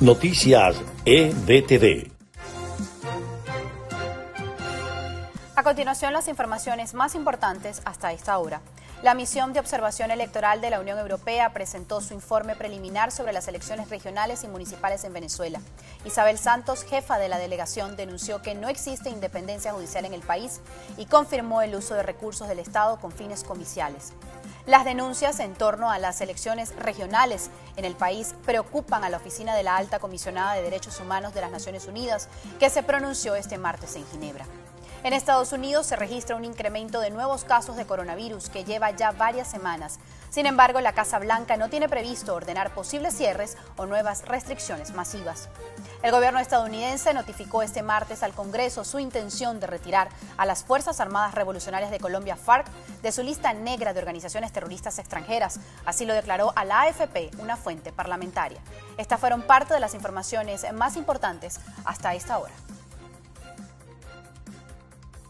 Noticias EBTV. A continuación, las informaciones más importantes hasta esta hora. La misión de observación electoral de la Unión Europea presentó su informe preliminar sobre las elecciones regionales y municipales en Venezuela. Isabel Santos, jefa de la delegación, denunció que no existe independencia judicial en el país y confirmó el uso de recursos del Estado con fines comiciales. Las denuncias en torno a las elecciones regionales en el país preocupan a la oficina de la Alta Comisionada de Derechos Humanos de las Naciones Unidas, que se pronunció este martes en Ginebra. En Estados Unidos se registra un incremento de nuevos casos de coronavirus que lleva ya varias semanas. Sin embargo, la Casa Blanca no tiene previsto ordenar posibles cierres o nuevas restricciones masivas. El gobierno estadounidense notificó este martes al Congreso su intención de retirar a las Fuerzas Armadas Revolucionarias de Colombia, FARC, de su lista negra de organizaciones terroristas extranjeras. Así lo declaró a la AFP, una fuente parlamentaria. Estas fueron parte de las informaciones más importantes hasta esta hora.